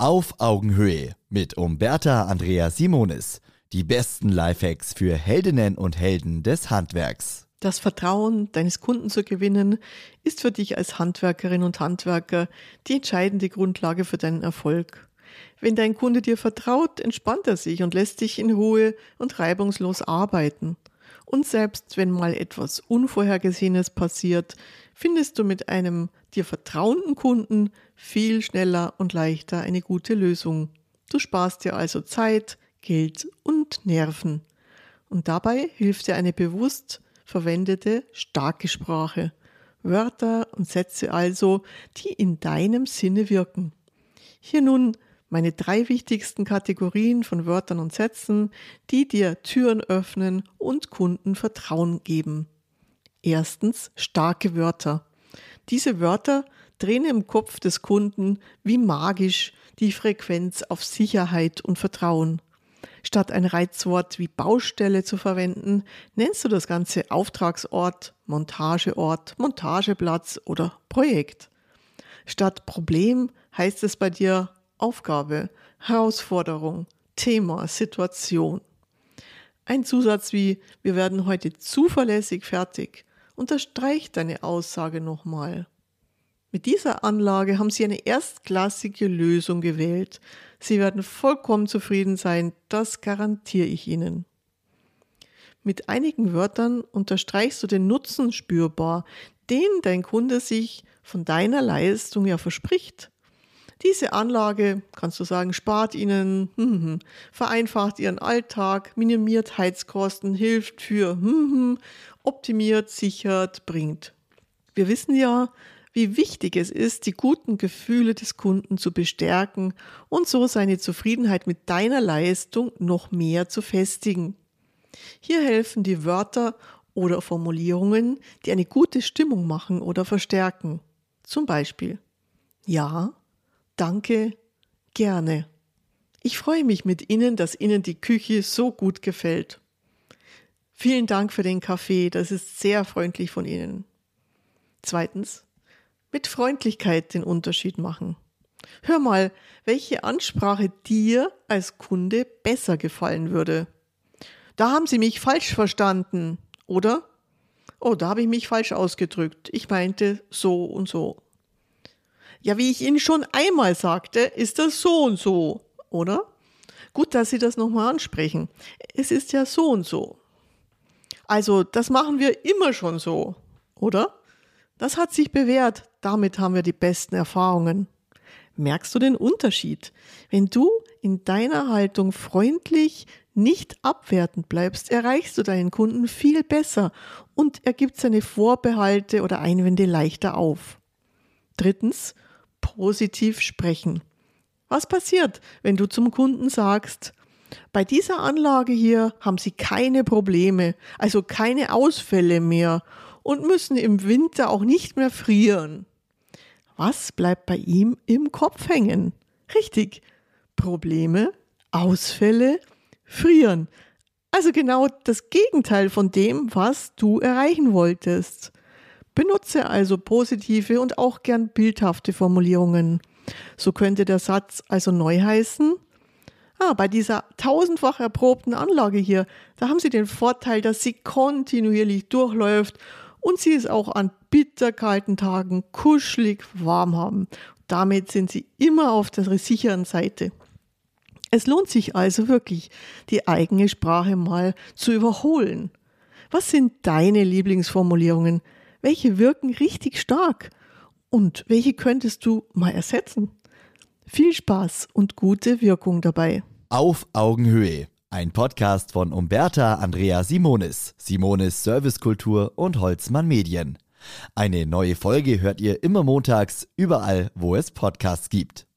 Auf Augenhöhe mit Umberta Andrea Simonis. Die besten Lifehacks für Heldinnen und Helden des Handwerks. Das Vertrauen deines Kunden zu gewinnen, ist für dich als Handwerkerin und Handwerker die entscheidende Grundlage für deinen Erfolg. Wenn dein Kunde dir vertraut, entspannt er sich und lässt dich in Ruhe und reibungslos arbeiten. Und selbst wenn mal etwas Unvorhergesehenes passiert, findest du mit einem dir vertrauenden Kunden viel schneller und leichter eine gute Lösung. Du sparst dir also Zeit, Geld und Nerven. Und dabei hilft dir eine bewusst verwendete, starke Sprache. Wörter und Sätze also, die in deinem Sinne wirken. Hier nun meine drei wichtigsten Kategorien von Wörtern und Sätzen, die dir Türen öffnen und Kunden Vertrauen geben. Erstens starke Wörter. Diese Wörter drehen im Kopf des Kunden wie magisch die Frequenz auf Sicherheit und Vertrauen. Statt ein Reizwort wie Baustelle zu verwenden, nennst du das Ganze Auftragsort, Montageort, Montageplatz oder Projekt. Statt Problem heißt es bei dir Aufgabe, Herausforderung, Thema, Situation. Ein Zusatz wie wir werden heute zuverlässig fertig unterstreicht deine Aussage nochmal. Mit dieser Anlage haben Sie eine erstklassige Lösung gewählt. Sie werden vollkommen zufrieden sein, das garantiere ich Ihnen. Mit einigen Wörtern unterstreichst du den Nutzen spürbar, den dein Kunde sich von deiner Leistung ja verspricht. Diese Anlage, kannst du sagen, spart ihnen, hm, hm, vereinfacht ihren Alltag, minimiert Heizkosten, hilft für, hm, hm, optimiert, sichert, bringt. Wir wissen ja, wie wichtig es ist, die guten Gefühle des Kunden zu bestärken und so seine Zufriedenheit mit deiner Leistung noch mehr zu festigen. Hier helfen die Wörter oder Formulierungen, die eine gute Stimmung machen oder verstärken. Zum Beispiel Ja, Danke, gerne. Ich freue mich mit Ihnen, dass Ihnen die Küche so gut gefällt. Vielen Dank für den Kaffee, das ist sehr freundlich von Ihnen. Zweitens, mit Freundlichkeit den Unterschied machen. Hör mal, welche Ansprache dir als Kunde besser gefallen würde. Da haben Sie mich falsch verstanden, oder? Oh, da habe ich mich falsch ausgedrückt. Ich meinte so und so. Ja, wie ich Ihnen schon einmal sagte, ist das so und so, oder? Gut, dass Sie das nochmal ansprechen. Es ist ja so und so. Also, das machen wir immer schon so, oder? Das hat sich bewährt. Damit haben wir die besten Erfahrungen. Merkst du den Unterschied? Wenn du in deiner Haltung freundlich, nicht abwertend bleibst, erreichst du deinen Kunden viel besser und er gibt seine Vorbehalte oder Einwände leichter auf. Drittens, positiv sprechen. Was passiert, wenn du zum Kunden sagst, bei dieser Anlage hier haben Sie keine Probleme, also keine Ausfälle mehr und müssen im Winter auch nicht mehr frieren. Was bleibt bei ihm im Kopf hängen? Richtig, Probleme, Ausfälle, frieren. Also genau das Gegenteil von dem, was du erreichen wolltest. Benutze also positive und auch gern bildhafte Formulierungen. So könnte der Satz also neu heißen. Ah, bei dieser tausendfach erprobten Anlage hier, da haben Sie den Vorteil, dass sie kontinuierlich durchläuft und Sie es auch an bitterkalten Tagen kuschelig warm haben. Damit sind Sie immer auf der sicheren Seite. Es lohnt sich also wirklich, die eigene Sprache mal zu überholen. Was sind deine Lieblingsformulierungen? Welche wirken richtig stark? Und welche könntest du mal ersetzen? Viel Spaß und gute Wirkung dabei. Auf Augenhöhe. Ein Podcast von Umberta Andrea Simonis, Simonis Servicekultur und Holzmann Medien. Eine neue Folge hört ihr immer montags, überall, wo es Podcasts gibt.